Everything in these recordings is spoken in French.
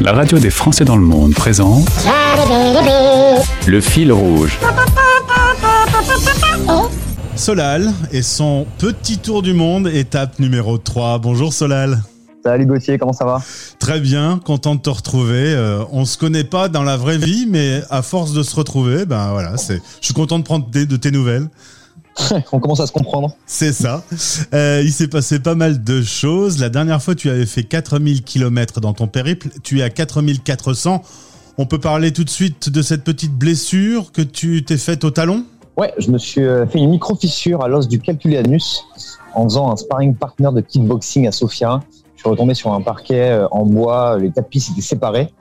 La radio des Français dans le monde présente Le fil rouge. Solal et son petit tour du monde, étape numéro 3. Bonjour Solal. Salut Gauthier, comment ça va? Très bien, content de te retrouver. Euh, on se connaît pas dans la vraie vie, mais à force de se retrouver, ben voilà, c'est. Je suis content de prendre des, de tes nouvelles. on commence à se comprendre. C'est ça. Euh, il s'est passé pas mal de choses. La dernière fois, tu avais fait 4000 km dans ton périple. Tu es à 4400. On peut parler tout de suite de cette petite blessure que tu t'es faite au talon? Ouais, je me suis euh, fait une micro-fissure à l'os du calculianus en faisant un sparring partner de kickboxing à Sofia. Je suis retombé sur un parquet euh, en bois, les tapis s'étaient séparés.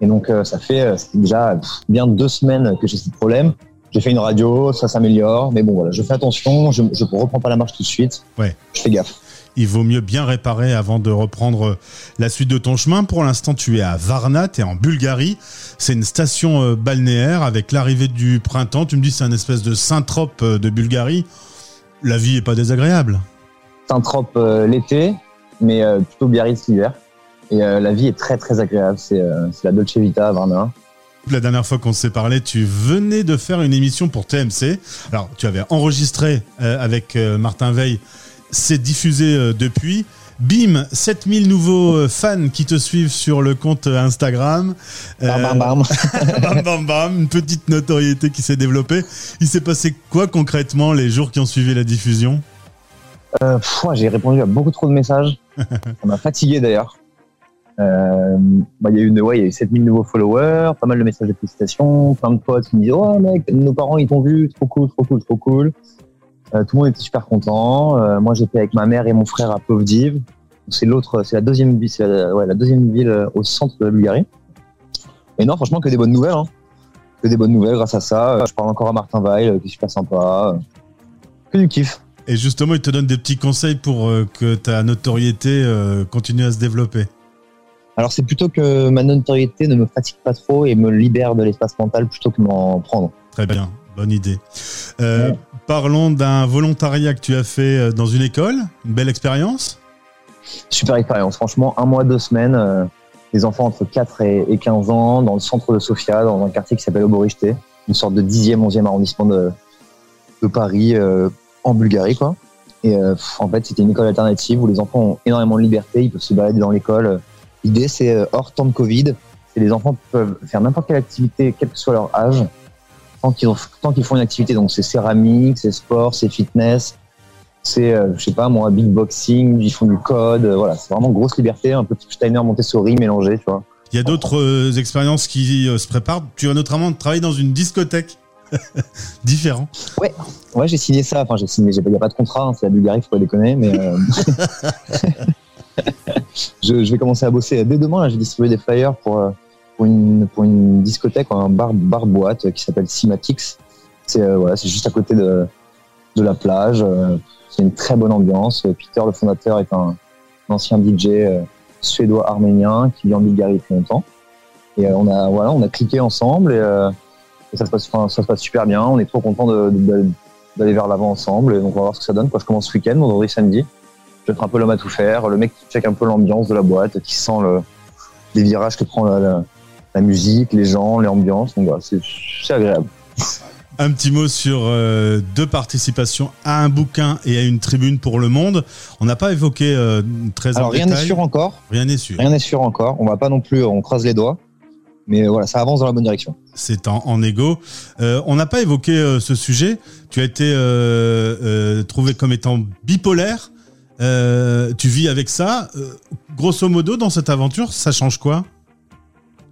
Et donc, ça fait déjà bien deux semaines que j'ai ce problème. J'ai fait une radio, ça s'améliore, mais bon voilà, je fais attention, je ne reprends pas la marche tout de suite. Ouais. Je fais gaffe. Il vaut mieux bien réparer avant de reprendre la suite de ton chemin. Pour l'instant, tu es à Varna, tu es en Bulgarie. C'est une station euh, balnéaire avec l'arrivée du printemps. Tu me dis c'est un espèce de Saint-Trope euh, de Bulgarie. La vie est pas désagréable. Saint-Trope euh, l'été, mais plutôt Biarritz l'hiver. Et la vie est très très agréable. C'est la Dolce Vita à Varna. La dernière fois qu'on s'est parlé, tu venais de faire une émission pour TMC. Alors, tu avais enregistré euh, avec euh, Martin Veil. C'est diffusé euh, depuis. Bim, 7000 nouveaux fans qui te suivent sur le compte Instagram. Bam, bam, bam. bam, bam, bam. Une petite notoriété qui s'est développée. Il s'est passé quoi concrètement les jours qui ont suivi la diffusion? J'ai répondu à beaucoup trop de messages. Ça m'a fatigué d'ailleurs. Euh, bah, il y a eu, ouais, y a eu 7000 nouveaux followers, pas mal de messages de félicitations, plein de potes qui me disent Oh mec, nos parents ils t'ont vu, trop cool, trop cool, trop cool. Euh, tout le monde était super content. Euh, moi j'étais avec ma mère et mon frère à Plovdiv. C'est l'autre, c'est la deuxième ville, la, deuxième ville au centre de la Bulgarie. Et non, franchement, que des bonnes nouvelles. Hein. Que des bonnes nouvelles grâce à ça. Je parle encore à Martin Weil, qui est super sympa. Que du kiff. Et justement, il te donne des petits conseils pour que ta notoriété continue à se développer. Alors c'est plutôt que ma notoriété ne me fatigue pas trop et me libère de l'espace mental plutôt que m'en prendre. Très bien, bonne idée. Euh, parlons d'un volontariat que tu as fait euh, dans une école, une belle expérience. Super expérience, franchement, un mois, deux semaines, euh, les enfants entre 4 et, 15 ans dans le centre de Sofia, dans un quartier qui s'appelle Oborichte, une sorte de 10e, 11e arrondissement de, de Paris, en Bulgarie. quoi. Et en fait, c'était une école alternative où les enfants ont énormément de liberté, ils peuvent se balader dans l'école L'idée, c'est euh, hors temps de Covid, c'est les enfants peuvent faire n'importe quelle activité, quel que soit leur âge, tant qu'ils, font une activité. Donc, c'est céramique, c'est sport, c'est fitness, c'est, euh, je sais pas moi, beatboxing, ils font du code. Euh, voilà, c'est vraiment grosse liberté, un petit Steiner Montessori mélangé, tu vois. Il y a d'autres expériences qui se préparent. Tu vas notamment travailler dans une discothèque. Différent. Ouais, ouais, j'ai signé ça. Enfin, j'ai signé. Il n'y a pas de contrat. Hein, c'est la Bulgarie, faut pas déconner. Mais je, vais commencer à bosser dès demain. J'ai distribué des flyers pour, euh, pour, une, pour une discothèque, un bar, bar boîte qui s'appelle Cimatix. C'est euh, voilà, juste à côté de, de la plage. Euh, c'est une très bonne ambiance. Peter, le fondateur, est un, ancien DJ suédois arménien qui vit en Bulgarie depuis longtemps. Et on a voilà, on a cliqué ensemble et, ça se passe, super bien. On est trop content d'aller vers l'avant ensemble. Et donc on va voir ce que ça donne. Je commence ce week-end, vendredi, samedi je vais être un peu l'homme à tout faire, le mec qui check un peu l'ambiance de la boîte, qui sent le, les virages que prend la, la, musique, les gens, l'ambiance. Donc voilà, c'est agréable. Un petit mot sur euh, deux participations à un bouquin et à une tribune pour le monde. On n'a pas évoqué euh, très Alors rien n'est sûr encore. Rien n'est sûr. Rien n'est sûr encore. On va pas non plus, on croise les doigts. Mais voilà, ça avance dans la bonne direction. C'est en, en égo. Euh, on n'a pas évoqué euh, ce sujet. Tu as été euh, trouvé comme étant bipolaire. Euh, tu vis avec ça. Euh, grosso modo, dans cette aventure, ça change quoi?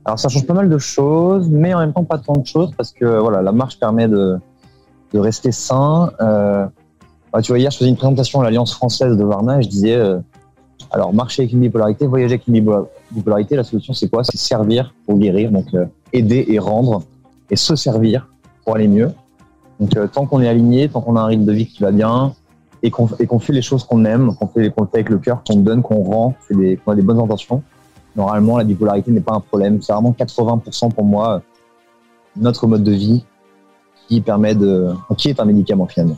Alors, ça change pas mal de choses, mais en même temps pas tant de choses parce que voilà, la marche permet de, rester sain. Euh, tu vois, hier, je faisais une présentation à l'Alliance française de Varna et je disais alors, marcher avec une bipolarité, voyager avec une bipolarité, la solution, c'est quoi? C'est servir pour guérir, donc aider et rendre, et se servir pour aller mieux. Donc, tant qu'on est aligné, tant qu'on a un rythme de vie qui va bien, et qu'on fait les choses qu'on aime, qu'on fait, qu'on fait avec le cœur, qu'on donne, qu'on rend, qu'on a des bonnes intentions, normalement, la bipolarité n'est pas un problème. C'est vraiment 80% pour moi notre mode de vie qui permet de, qui est un médicament finalement.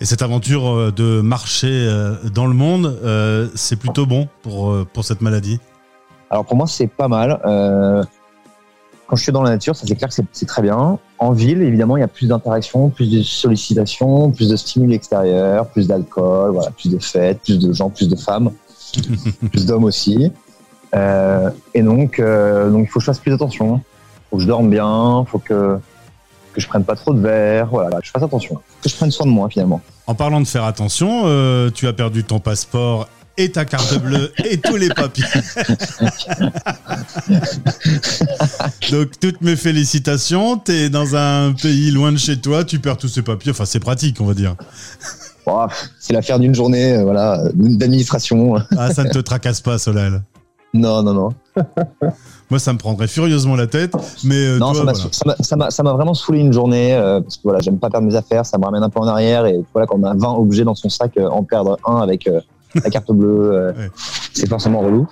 Et cette aventure euh, de marcher euh, dans le monde, euh, c'est plutôt bon pour, pour cette maladie? Alors pour moi, c'est pas mal. Euh, quand je suis dans la nature, ça c'est clair que c'est très bien. En ville, évidemment, il y a plus d'interactions, plus de sollicitations, plus de stimuli extérieurs, plus d'alcool, voilà, plus de fêtes, plus de gens, plus de femmes, plus d'hommes aussi. Euh, et donc, euh, donc, il faut que je fasse plus attention. Il faut que je dorme bien, il faut que, que je prenne pas trop de verre, voilà, que je fasse attention, que je prenne soin de moi finalement. En parlant de faire attention, euh, tu as perdu ton passeport et ta carte bleue et tous les papiers. Donc toutes mes félicitations, tu es dans un pays loin de chez toi, tu perds tous ces papiers, enfin c'est pratique on va dire. c'est l'affaire d'une journée voilà, d'administration. Ah ça ne te tracasse pas Solal Non, non, non. Moi, ça me prendrait furieusement la tête, mais euh, non, ça m'a vraiment saoulé une journée euh, parce que voilà, j'aime pas perdre mes affaires, ça me ramène un peu en arrière et voilà, quand on a 20 objets dans son sac, euh, en perdre un avec la carte bleue, euh, c'est forcément relou.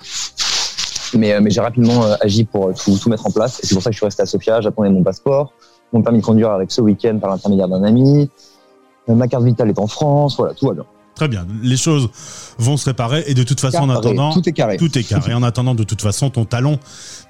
Mais, euh, mais j'ai rapidement euh, agi pour tout, tout, mettre en place. Et c'est pour ça que je suis resté à Sofia. J'attendais mon passeport. Mon permis de conduire arrive ce week-end par l'intermédiaire d'un ami. Ma carte vitale est en France. Voilà, tout va bien. Très bien. Les choses vont se réparer et de toute façon, en attendant, tout est carré. Tout est carré. en attendant, de toute façon, ton talon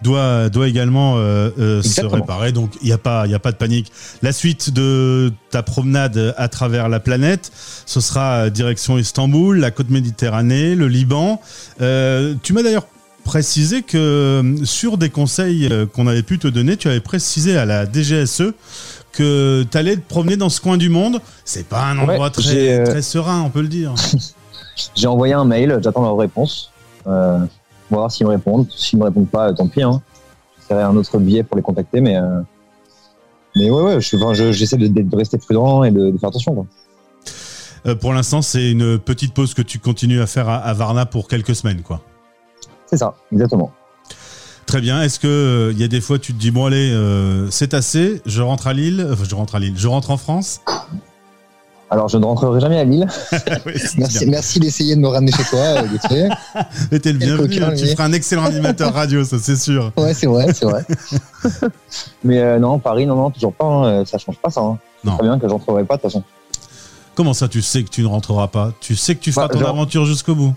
doit doit également euh, euh, se réparer. Donc, il n'y a pas il y a pas de panique. La suite de ta promenade à travers la planète, ce sera direction Istanbul, la côte Méditerranée, le Liban. Euh, tu m'as d'ailleurs précisé que sur des conseils qu'on avait pu te donner, tu avais précisé à la DGSE que tu allais te promener dans ce coin du monde. C'est pas un endroit très, euh, très, serein, on peut le dire. j'ai envoyé un mail, j'attends leur réponse. Euh, on va voir s'ils me répondent. S'ils me répondent pas, tant pis. Hein. J'essaierai un autre billet pour les contacter, mais euh, mais ouais, ouais, j'essaie de, de, rester prudent et de, faire attention. Quoi. Euh, pour l'instant, c'est une petite pause que tu continues à faire à, à Varna pour quelques semaines, quoi. C'est ça, exactement. Très bien. Est-ce que il euh, y a des fois tu te dis bon allez euh, c'est assez, je rentre à Lille, enfin, je rentre à Lille, je rentre en France. Alors je ne rentrerai jamais à Lille. merci, merci d'essayer de me ramener chez toi, euh, Gauthier. Mais t'es le bienvenu. tu feras un excellent animateur radio, ça c'est sûr. Ouais c'est vrai, c'est vrai. Mais non Paris non non toujours pas, hein, ça change pas ça. Hein. Non. Très bien que je rentrerai pas de toute façon. Comment ça tu sais que tu ne rentreras pas? Tu sais que tu feras bah, ton aventure jusqu'au bout?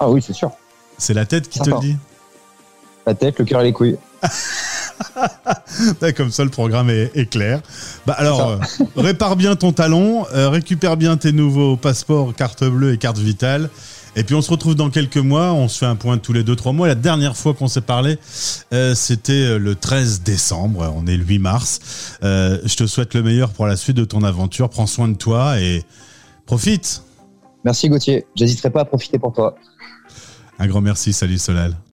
Ah oui c'est sûr. C'est la tête qui te le dit. La tête, le cœur et les couilles. Comme ça, le programme est, clair. Bah alors, euh, répare bien ton talon, euh, récupère bien tes nouveaux passeports, carte bleue et carte vitale. Et puis on se retrouve dans quelques mois, on se fait un point tous les 2-3 mois. La dernière fois qu'on s'est parlé, euh, c'était le 13 décembre, on est le 8 mars. je te souhaite le meilleur pour la suite de ton aventure, prends soin de toi et profite. Merci Gauthier, j'hésiterai pas à profiter pour toi. Un grand merci, salut Solal.